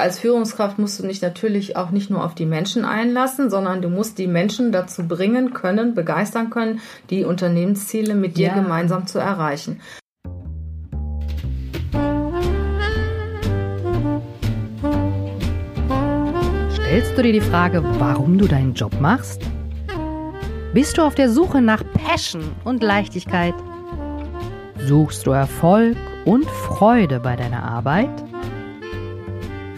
als Führungskraft musst du dich natürlich auch nicht nur auf die Menschen einlassen, sondern du musst die Menschen dazu bringen können, begeistern können, die Unternehmensziele mit dir ja. gemeinsam zu erreichen. Stellst du dir die Frage, warum du deinen Job machst? Bist du auf der Suche nach Passion und Leichtigkeit? Suchst du Erfolg und Freude bei deiner Arbeit?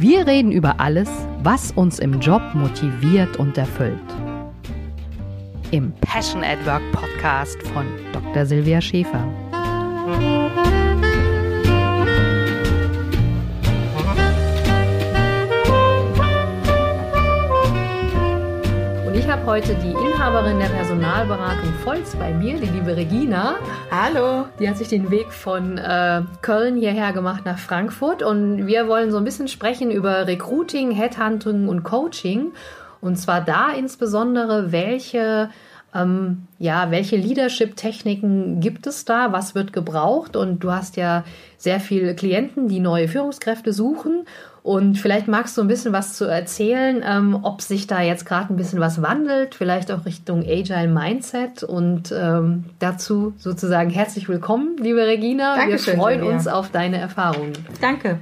Wir reden über alles, was uns im Job motiviert und erfüllt. Im Passion at Work Podcast von Dr. Silvia Schäfer. habe heute die Inhaberin der Personalberatung Volz bei mir, die liebe Regina. Hallo. Die hat sich den Weg von äh, Köln hierher gemacht nach Frankfurt und wir wollen so ein bisschen sprechen über Recruiting, Headhunting und Coaching. Und zwar da insbesondere, welche ähm, ja, welche Leadership-Techniken gibt es da? Was wird gebraucht? Und du hast ja sehr viele Klienten, die neue Führungskräfte suchen. Und vielleicht magst du ein bisschen was zu erzählen, ähm, ob sich da jetzt gerade ein bisschen was wandelt, vielleicht auch Richtung Agile Mindset. Und ähm, dazu sozusagen herzlich willkommen, liebe Regina. Dankeschön, Wir freuen uns auf deine Erfahrungen. Danke.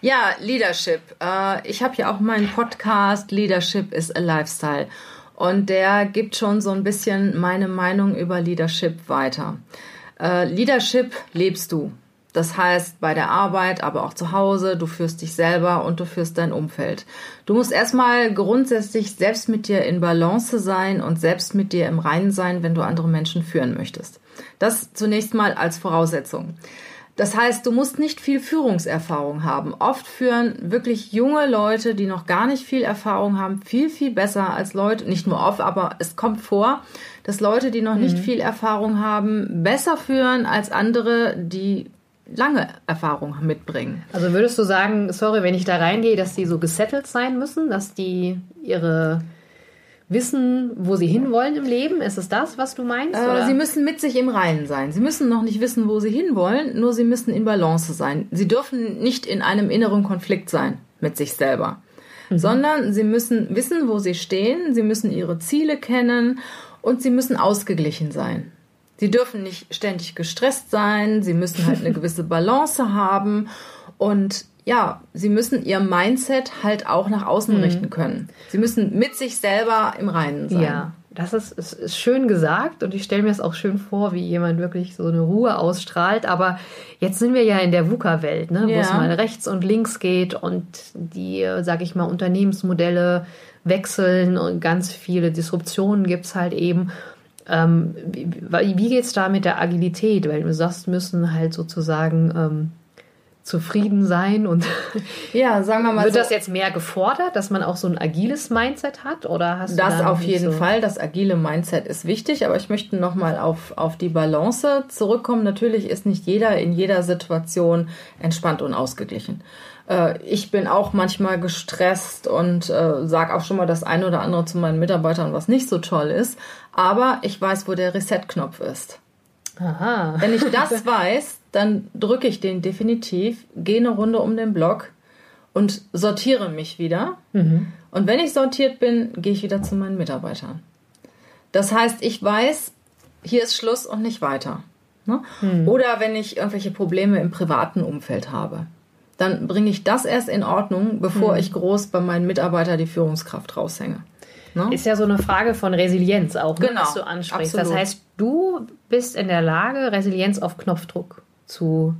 Ja, Leadership. Äh, ich habe ja auch meinen Podcast Leadership is a Lifestyle. Und der gibt schon so ein bisschen meine Meinung über Leadership weiter. Äh, Leadership lebst du. Das heißt, bei der Arbeit, aber auch zu Hause, du führst dich selber und du führst dein Umfeld. Du musst erstmal grundsätzlich selbst mit dir in Balance sein und selbst mit dir im Reinen sein, wenn du andere Menschen führen möchtest. Das zunächst mal als Voraussetzung. Das heißt, du musst nicht viel Führungserfahrung haben. Oft führen wirklich junge Leute, die noch gar nicht viel Erfahrung haben, viel, viel besser als Leute, nicht nur oft, aber es kommt vor, dass Leute, die noch mhm. nicht viel Erfahrung haben, besser führen als andere, die lange Erfahrung mitbringen. Also würdest du sagen, sorry, wenn ich da reingehe, dass die so gesettelt sein müssen, dass die ihre wissen, wo sie hinwollen im Leben? Ist es das, was du meinst? Äh, sie müssen mit sich im Reinen sein. Sie müssen noch nicht wissen, wo sie hinwollen, nur sie müssen in Balance sein. Sie dürfen nicht in einem inneren Konflikt sein mit sich selber, mhm. sondern sie müssen wissen, wo sie stehen, sie müssen ihre Ziele kennen und sie müssen ausgeglichen sein. Sie dürfen nicht ständig gestresst sein, sie müssen halt eine gewisse Balance haben und ja, sie müssen ihr Mindset halt auch nach außen mhm. richten können. Sie müssen mit sich selber im Reinen sein. Ja, das ist, ist, ist schön gesagt und ich stelle mir es auch schön vor, wie jemand wirklich so eine Ruhe ausstrahlt. Aber jetzt sind wir ja in der VUCA-Welt, ne, ja. wo es mal rechts und links geht und die, sag ich mal, Unternehmensmodelle wechseln und ganz viele Disruptionen gibt es halt eben. Ähm, wie wie geht es da mit der Agilität? Weil du sagst, müssen halt sozusagen ähm, zufrieden sein und ja, sagen wir mal wird so, das jetzt mehr gefordert, dass man auch so ein agiles Mindset hat oder hast das auf jeden so? Fall, das agile Mindset ist wichtig, aber ich möchte noch mal auf auf die Balance zurückkommen. Natürlich ist nicht jeder in jeder Situation entspannt und ausgeglichen. Äh, ich bin auch manchmal gestresst und äh, sage auch schon mal das eine oder andere zu meinen Mitarbeitern, was nicht so toll ist. Aber ich weiß, wo der Reset-Knopf ist. Aha. Wenn ich das weiß, dann drücke ich den definitiv, gehe eine Runde um den Block und sortiere mich wieder. Mhm. Und wenn ich sortiert bin, gehe ich wieder zu meinen Mitarbeitern. Das heißt, ich weiß, hier ist Schluss und nicht weiter. Ne? Mhm. Oder wenn ich irgendwelche Probleme im privaten Umfeld habe, dann bringe ich das erst in Ordnung, bevor mhm. ich groß bei meinen Mitarbeitern die Führungskraft raushänge. Ne? Ist ja so eine Frage von Resilienz auch, ne, genau, was du ansprichst. Absolut. Das heißt, du bist in der Lage, Resilienz auf Knopfdruck zu,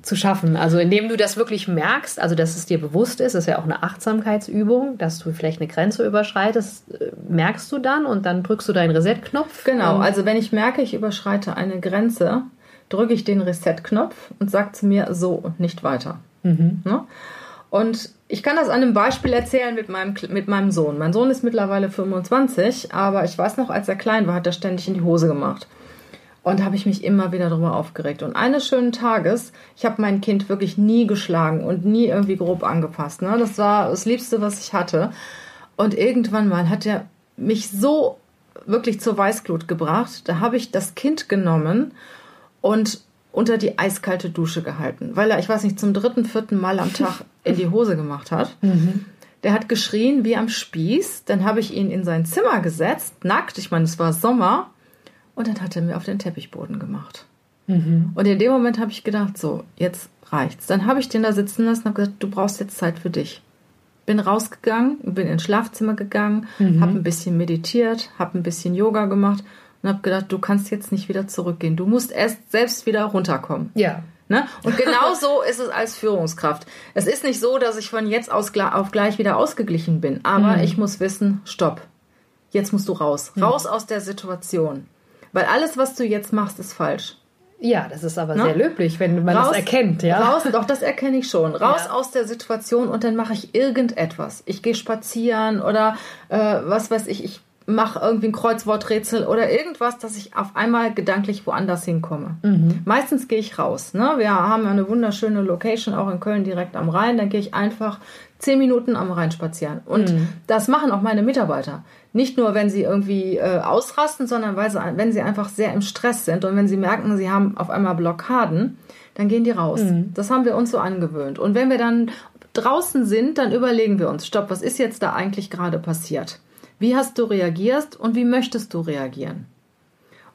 zu schaffen. Also indem du das wirklich merkst, also dass es dir bewusst ist, ist ja auch eine Achtsamkeitsübung, dass du vielleicht eine Grenze überschreitest, äh, merkst du dann und dann drückst du deinen Reset-Knopf. Genau, also wenn ich merke, ich überschreite eine Grenze, drücke ich den Reset-Knopf und sage zu mir so und nicht weiter. Mhm. Ne? Und ich kann das an einem Beispiel erzählen mit meinem, mit meinem Sohn. Mein Sohn ist mittlerweile 25, aber ich weiß noch, als er klein war, hat er ständig in die Hose gemacht. Und habe ich mich immer wieder darüber aufgeregt. Und eines schönen Tages, ich habe mein Kind wirklich nie geschlagen und nie irgendwie grob angepasst. Ne? Das war das Liebste, was ich hatte. Und irgendwann mal hat er mich so wirklich zur Weißglut gebracht. Da habe ich das Kind genommen und unter die eiskalte Dusche gehalten, weil er, ich weiß nicht, zum dritten, vierten Mal am Tag in die Hose gemacht hat. Mhm. Der hat geschrien wie am Spieß. Dann habe ich ihn in sein Zimmer gesetzt, nackt. Ich meine, es war Sommer. Und dann hat er mir auf den Teppichboden gemacht. Mhm. Und in dem Moment habe ich gedacht, so, jetzt reicht's. Dann habe ich den da sitzen lassen und habe gesagt, du brauchst jetzt Zeit für dich. Bin rausgegangen, bin ins Schlafzimmer gegangen, mhm. habe ein bisschen meditiert, habe ein bisschen Yoga gemacht und habe gedacht, du kannst jetzt nicht wieder zurückgehen. Du musst erst selbst wieder runterkommen. Ja. Ne? Und genau so ist es als Führungskraft. Es ist nicht so, dass ich von jetzt aus auf gleich wieder ausgeglichen bin, aber mhm. ich muss wissen, stopp. Jetzt musst du raus. Mhm. Raus aus der Situation. Weil alles, was du jetzt machst, ist falsch. Ja, das ist aber ne? sehr löblich, wenn man raus, das erkennt, ja. Raus, doch, das erkenne ich schon. Raus ja. aus der Situation und dann mache ich irgendetwas. Ich gehe spazieren oder äh, was weiß ich, ich mache irgendwie ein Kreuzworträtsel oder irgendwas, dass ich auf einmal gedanklich woanders hinkomme. Mhm. Meistens gehe ich raus. Ne? Wir haben eine wunderschöne Location auch in Köln direkt am Rhein. Dann gehe ich einfach zehn Minuten am Rhein spazieren. Und mhm. das machen auch meine Mitarbeiter. Nicht nur, wenn sie irgendwie äh, ausrasten, sondern weil sie, wenn sie einfach sehr im Stress sind und wenn sie merken, sie haben auf einmal Blockaden, dann gehen die raus. Mhm. Das haben wir uns so angewöhnt. Und wenn wir dann draußen sind, dann überlegen wir uns, stopp, was ist jetzt da eigentlich gerade passiert? Wie hast du reagiert und wie möchtest du reagieren?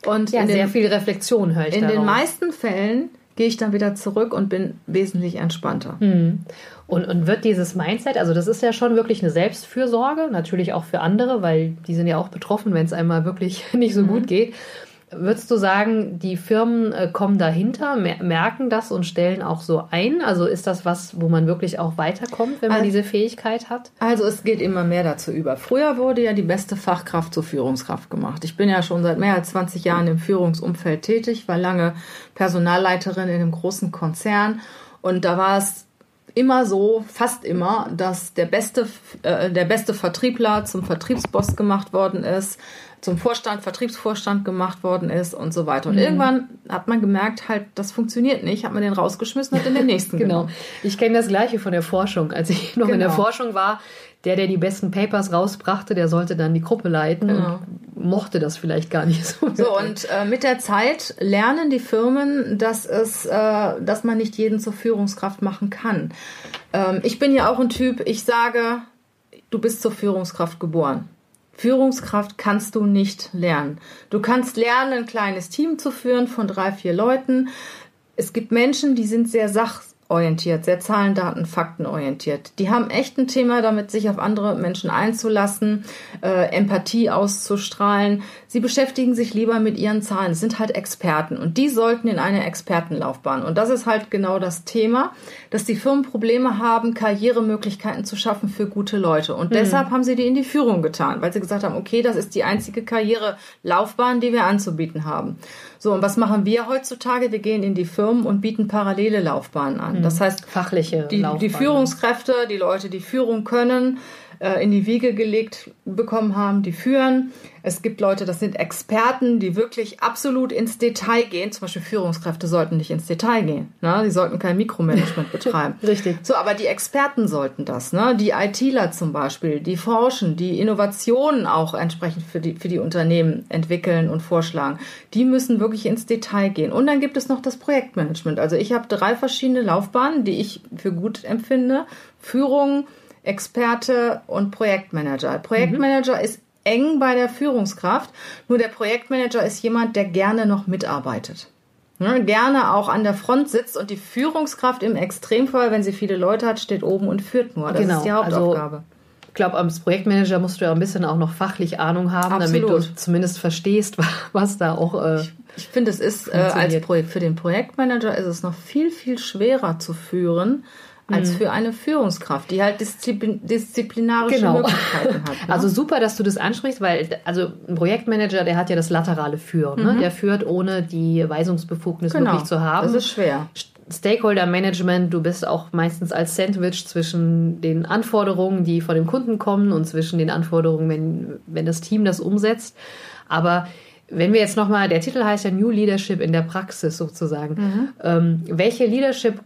Und ja, sehr den, viel Reflexion höre ich In darauf. den meisten Fällen gehe ich dann wieder zurück und bin wesentlich entspannter. Hm. Und, und wird dieses Mindset, also das ist ja schon wirklich eine Selbstfürsorge, natürlich auch für andere, weil die sind ja auch betroffen, wenn es einmal wirklich nicht so mhm. gut geht. Würdest du sagen, die Firmen äh, kommen dahinter, merken das und stellen auch so ein? Also ist das was, wo man wirklich auch weiterkommt, wenn man also, diese Fähigkeit hat? Also es geht immer mehr dazu über. Früher wurde ja die beste Fachkraft zur Führungskraft gemacht. Ich bin ja schon seit mehr als 20 Jahren im Führungsumfeld tätig, war lange Personalleiterin in einem großen Konzern und da war es immer so, fast immer, dass der beste, äh, der beste Vertriebler zum Vertriebsboss gemacht worden ist zum Vorstand, Vertriebsvorstand gemacht worden ist und so weiter. Und mhm. irgendwann hat man gemerkt, halt, das funktioniert nicht, hat man den rausgeschmissen, hat in den nächsten Genau. Genommen. Ich kenne das Gleiche von der Forschung. Als ich noch genau. in der genau. Forschung war, der, der die besten Papers rausbrachte, der sollte dann die Gruppe leiten genau. und mochte das vielleicht gar nicht so. So, und äh, mit der Zeit lernen die Firmen, dass es, äh, dass man nicht jeden zur Führungskraft machen kann. Ähm, ich bin ja auch ein Typ, ich sage, du bist zur Führungskraft geboren. Führungskraft kannst du nicht lernen. Du kannst lernen, ein kleines Team zu führen von drei, vier Leuten. Es gibt Menschen, die sind sehr sach orientiert, sehr Zahlen, Daten, Fakten orientiert. Die haben echt ein Thema damit, sich auf andere Menschen einzulassen, äh, Empathie auszustrahlen. Sie beschäftigen sich lieber mit ihren Zahlen. Es sind halt Experten und die sollten in eine Expertenlaufbahn. Und das ist halt genau das Thema, dass die Firmen Probleme haben, Karrieremöglichkeiten zu schaffen für gute Leute. Und mhm. deshalb haben sie die in die Führung getan, weil sie gesagt haben, okay, das ist die einzige Karrierelaufbahn, die wir anzubieten haben. So, und was machen wir heutzutage? Wir gehen in die Firmen und bieten parallele Laufbahnen an. Das heißt, fachliche die, die Führungskräfte, die Leute, die Führung können, äh, in die Wiege gelegt bekommen haben, die führen. Es gibt Leute, das sind Experten, die wirklich absolut ins Detail gehen. Zum Beispiel Führungskräfte sollten nicht ins Detail gehen. Ne? Die sollten kein Mikromanagement betreiben. Richtig. So, aber die Experten sollten das. Ne? Die ITler zum Beispiel, die forschen, die Innovationen auch entsprechend für die, für die Unternehmen entwickeln und vorschlagen. Die müssen wirklich ins Detail gehen. Und dann gibt es noch das Projektmanagement. Also ich habe drei verschiedene Laufbahnen, die ich für gut empfinde. Führung, Experte und Projektmanager. Projektmanager mhm. ist eng bei der Führungskraft, nur der Projektmanager ist jemand, der gerne noch mitarbeitet. Ne, gerne auch an der Front sitzt und die Führungskraft im Extremfall, wenn sie viele Leute hat, steht oben und führt nur. Das genau. ist die also Hauptaufgabe. Also ich glaube, als Projektmanager musst du ja ein bisschen auch noch fachlich Ahnung haben, Absolut. damit du zumindest verstehst, was da auch. Äh, ich, ich finde, es ist äh, als Projekt, für den Projektmanager ist es noch viel, viel schwerer zu führen, als mhm. für eine Führungskraft, die halt Disziplin disziplinarische genau. Möglichkeiten hat. Ne? Also super, dass du das ansprichst, weil also ein Projektmanager, der hat ja das laterale Führen. Ne? Mhm. Der führt ohne die Weisungsbefugnis genau. wirklich zu haben. Das ist schwer. Stakeholder Management, du bist auch meistens als Sandwich zwischen den Anforderungen, die von dem Kunden kommen und zwischen den Anforderungen, wenn, wenn das Team das umsetzt. Aber wenn wir jetzt nochmal, der Titel heißt ja New Leadership in der Praxis sozusagen. Mhm. Ähm, welche Leadership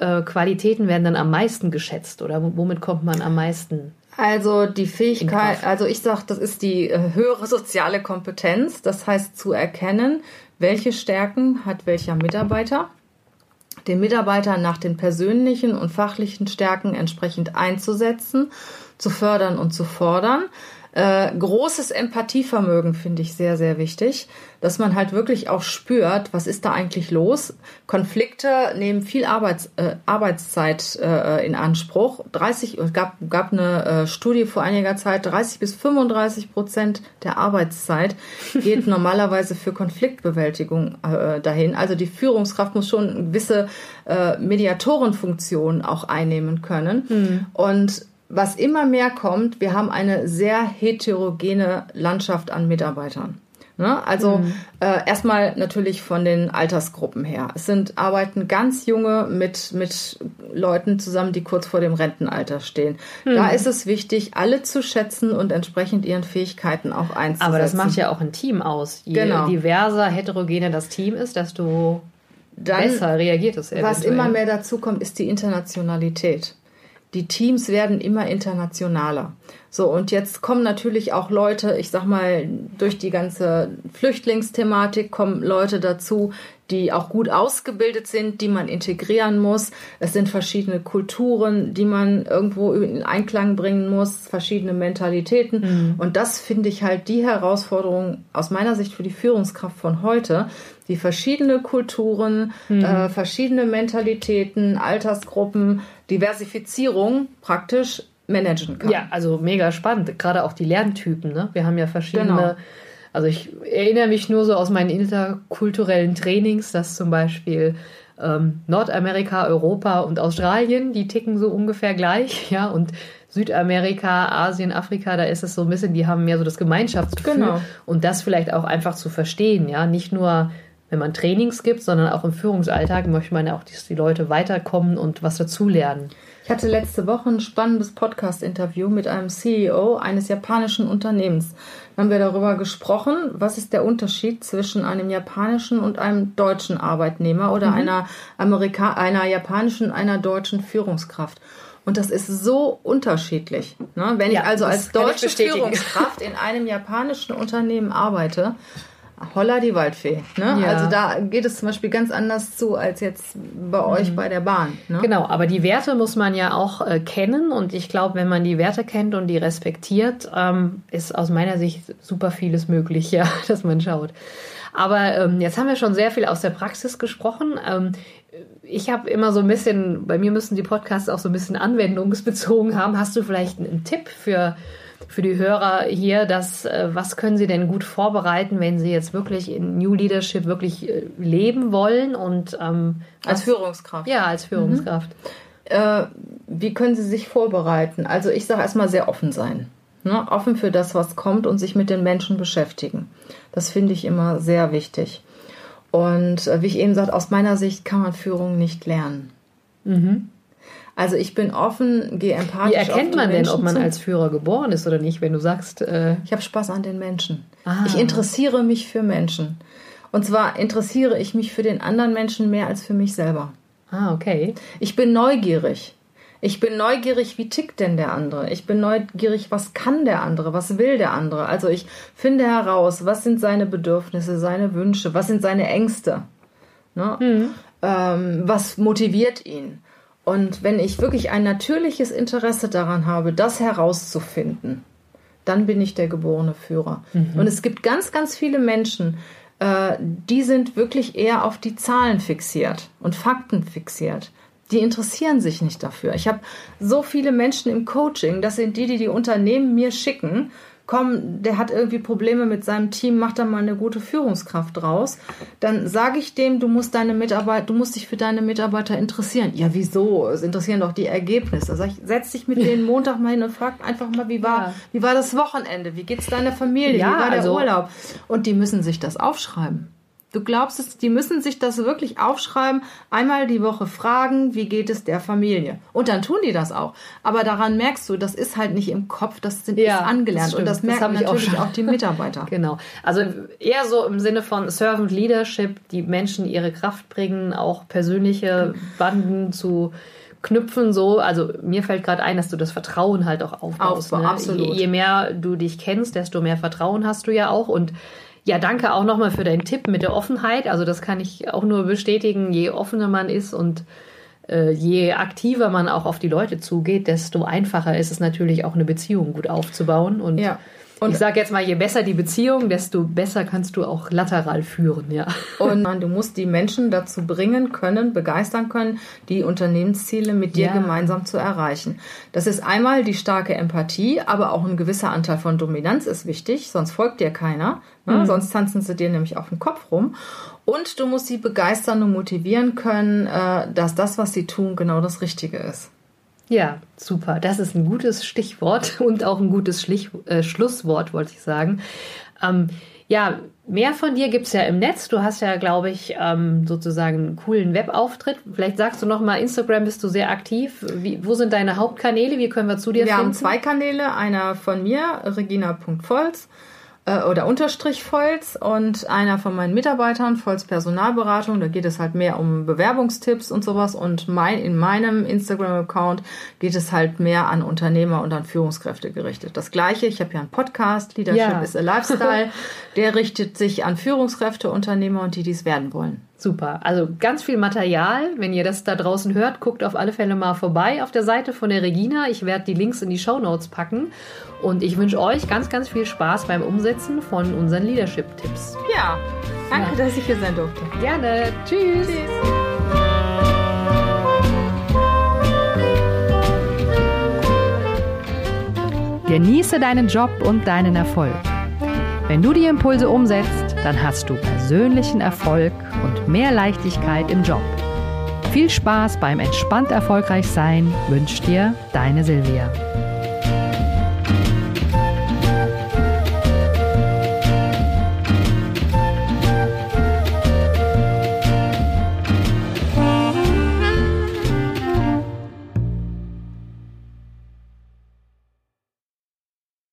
äh, Qualitäten werden dann am meisten geschätzt oder? Womit kommt man am meisten? Also die Fähigkeit, also ich sage, das ist die äh, höhere soziale Kompetenz, das heißt zu erkennen, welche Stärken hat welcher Mitarbeiter, den Mitarbeiter nach den persönlichen und fachlichen Stärken entsprechend einzusetzen, zu fördern und zu fordern, äh, großes Empathievermögen finde ich sehr, sehr wichtig, dass man halt wirklich auch spürt, was ist da eigentlich los. Konflikte nehmen viel Arbeits, äh, Arbeitszeit äh, in Anspruch. 30, es gab, gab eine äh, Studie vor einiger Zeit, 30 bis 35 Prozent der Arbeitszeit geht normalerweise für Konfliktbewältigung äh, dahin. Also die Führungskraft muss schon eine gewisse äh, Mediatorenfunktion auch einnehmen können. Mhm. Und was immer mehr kommt, wir haben eine sehr heterogene Landschaft an Mitarbeitern. Ne? Also mhm. äh, erstmal natürlich von den Altersgruppen her. Es sind arbeiten ganz junge mit mit Leuten zusammen, die kurz vor dem Rentenalter stehen. Mhm. Da ist es wichtig, alle zu schätzen und entsprechend ihren Fähigkeiten auch einzusetzen. Aber das macht ja auch ein Team aus. Je genau. diverser, heterogener das Team ist, desto Dann, besser reagiert es. Eventuell. Was immer mehr dazu kommt, ist die Internationalität die Teams werden immer internationaler. So, und jetzt kommen natürlich auch Leute, ich sag mal, durch die ganze Flüchtlingsthematik kommen Leute dazu, die auch gut ausgebildet sind, die man integrieren muss. Es sind verschiedene Kulturen, die man irgendwo in Einklang bringen muss, verschiedene Mentalitäten. Mhm. Und das finde ich halt die Herausforderung aus meiner Sicht für die Führungskraft von heute, die verschiedene Kulturen, mhm. äh, verschiedene Mentalitäten, Altersgruppen, Diversifizierung praktisch managen kann. Ja, also mega spannend. Gerade auch die Lerntypen. Ne? Wir haben ja verschiedene. Genau. Also ich erinnere mich nur so aus meinen interkulturellen Trainings, dass zum Beispiel ähm, Nordamerika, Europa und Australien, die ticken so ungefähr gleich, ja, und Südamerika, Asien, Afrika, da ist es so ein bisschen, die haben mehr so das Gemeinschaftsgefühl genau. und das vielleicht auch einfach zu verstehen, ja, nicht nur wenn man Trainings gibt, sondern auch im Führungsalltag möchte man ja auch, dass die Leute weiterkommen und was dazulernen. Ich hatte letzte Woche ein spannendes Podcast-Interview mit einem CEO eines japanischen Unternehmens. Da haben wir darüber gesprochen, was ist der Unterschied zwischen einem japanischen und einem deutschen Arbeitnehmer oder mhm. einer, Amerika einer japanischen und einer deutschen Führungskraft. Und das ist so unterschiedlich. Ne? Wenn ja, ich also als deutsche Führungskraft in einem japanischen Unternehmen arbeite, Holla die Waldfee. Ne? Ja. Also da geht es zum Beispiel ganz anders zu als jetzt bei euch mhm. bei der Bahn. Ne? Genau, aber die Werte muss man ja auch äh, kennen und ich glaube, wenn man die Werte kennt und die respektiert, ähm, ist aus meiner Sicht super vieles möglich, ja, dass man schaut. Aber ähm, jetzt haben wir schon sehr viel aus der Praxis gesprochen. Ähm, ich habe immer so ein bisschen, bei mir müssen die Podcasts auch so ein bisschen anwendungsbezogen haben. Hast du vielleicht einen Tipp für für die Hörer hier, dass äh, was können sie denn gut vorbereiten, wenn sie jetzt wirklich in New Leadership wirklich äh, leben wollen und ähm, als Führungskraft. Ja, als Führungskraft. Mhm. Äh, wie können sie sich vorbereiten? Also ich sage erstmal sehr offen sein. Ne? Offen für das, was kommt und sich mit den Menschen beschäftigen. Das finde ich immer sehr wichtig. Und äh, wie ich eben sagte, aus meiner Sicht kann man Führung nicht lernen. Mhm. Also ich bin offen, gehe empathisch. Wie erkennt man denn, ob man zu. als Führer geboren ist oder nicht, wenn du sagst, äh ich habe Spaß an den Menschen. Ah. Ich interessiere mich für Menschen. Und zwar interessiere ich mich für den anderen Menschen mehr als für mich selber. Ah, okay. Ich bin neugierig. Ich bin neugierig, wie tickt denn der andere? Ich bin neugierig, was kann der andere? Was will der andere? Also ich finde heraus, was sind seine Bedürfnisse, seine Wünsche, was sind seine Ängste? Ne? Mhm. Ähm, was motiviert ihn? Und wenn ich wirklich ein natürliches Interesse daran habe, das herauszufinden, dann bin ich der geborene Führer. Mhm. Und es gibt ganz, ganz viele Menschen, äh, die sind wirklich eher auf die Zahlen fixiert und Fakten fixiert. Die interessieren sich nicht dafür. Ich habe so viele Menschen im Coaching, das sind die, die die Unternehmen mir schicken komm, der hat irgendwie Probleme mit seinem Team, mach da mal eine gute Führungskraft draus. Dann sage ich dem, du musst deine Mitarbeiter, du musst dich für deine Mitarbeiter interessieren. Ja, wieso? Es interessieren doch die Ergebnisse. Sag ich, setz dich mit denen Montag mal hin und frag einfach mal, wie war, ja. wie war das Wochenende? Wie geht's deiner Familie? Ja, wie war der also, Urlaub? Und die müssen sich das aufschreiben. Du glaubst es, die müssen sich das wirklich aufschreiben, einmal die Woche fragen, wie geht es der Familie. Und dann tun die das auch. Aber daran merkst du, das ist halt nicht im Kopf, das sind ja, ist angelernt. Das und das merken das natürlich auch, auch, die Mitarbeiter. genau. Also eher so im Sinne von Servant Leadership, die Menschen ihre Kraft bringen, auch persönliche Banden zu knüpfen so. Also mir fällt gerade ein, dass du das Vertrauen halt auch aufbaust. Aufbau, ne? absolut. Je, je mehr du dich kennst, desto mehr Vertrauen hast du ja auch und Ja, danke auch nochmal für deinen Tipp mit der Offenheit. Also das kann ich auch nur bestätigen. Je offener man ist und äh, je aktiver man auch auf die Leute zugeht, desto einfacher ist es natürlich auch eine Beziehung gut aufzubauen. Und ja. Und ich sage jetzt mal, je besser die Beziehung, desto besser kannst du auch lateral führen, ja. Und du musst die Menschen dazu bringen können, begeistern können, die Unternehmensziele mit dir ja. gemeinsam zu erreichen. Das ist einmal die starke Empathie, aber auch ein gewisser Anteil von Dominanz ist wichtig, sonst folgt dir keiner. Ne? Mhm. Sonst tanzen sie dir nämlich auf den Kopf rum. Und du musst sie begeistern und motivieren können, äh, dass das, was sie tun, genau das Richtige ist. Ja, super. Das ist ein gutes Stichwort und auch ein gutes Schlich äh, Schlusswort, wollte ich sagen. Ähm, ja, mehr von dir gibt es ja im Netz. Du hast ja, glaube ich, ähm, sozusagen einen coolen Webauftritt. Vielleicht sagst du noch mal, Instagram bist du sehr aktiv. Wie, wo sind deine Hauptkanäle? Wie können wir zu dir wir finden? Wir haben zwei Kanäle. Einer von mir, regina.volz äh, oder Unterstrich Volz und einer von meinen Mitarbeitern, Volz Personalberatung, da geht es halt mehr um Bewerbungstipps und sowas und mein, in meinem Instagram-Account geht es halt mehr an Unternehmer und an Führungskräfte gerichtet. Das gleiche, ich habe ja einen Podcast, Leadership ja. is a Lifestyle, der richtet sich an Führungskräfte, Unternehmer und die, die es werden wollen. Super. Also ganz viel Material. Wenn ihr das da draußen hört, guckt auf alle Fälle mal vorbei auf der Seite von der Regina. Ich werde die Links in die Show Notes packen. Und ich wünsche euch ganz, ganz viel Spaß beim Umsetzen von unseren Leadership-Tipps. Ja, danke, ja. dass ich hier sein durfte. Gerne. Tschüss. Tschüss. Genieße deinen Job und deinen Erfolg. Wenn du die Impulse umsetzt, dann hast du persönlichen Erfolg und mehr Leichtigkeit im Job. Viel Spaß beim entspannt erfolgreich sein wünscht dir deine Silvia.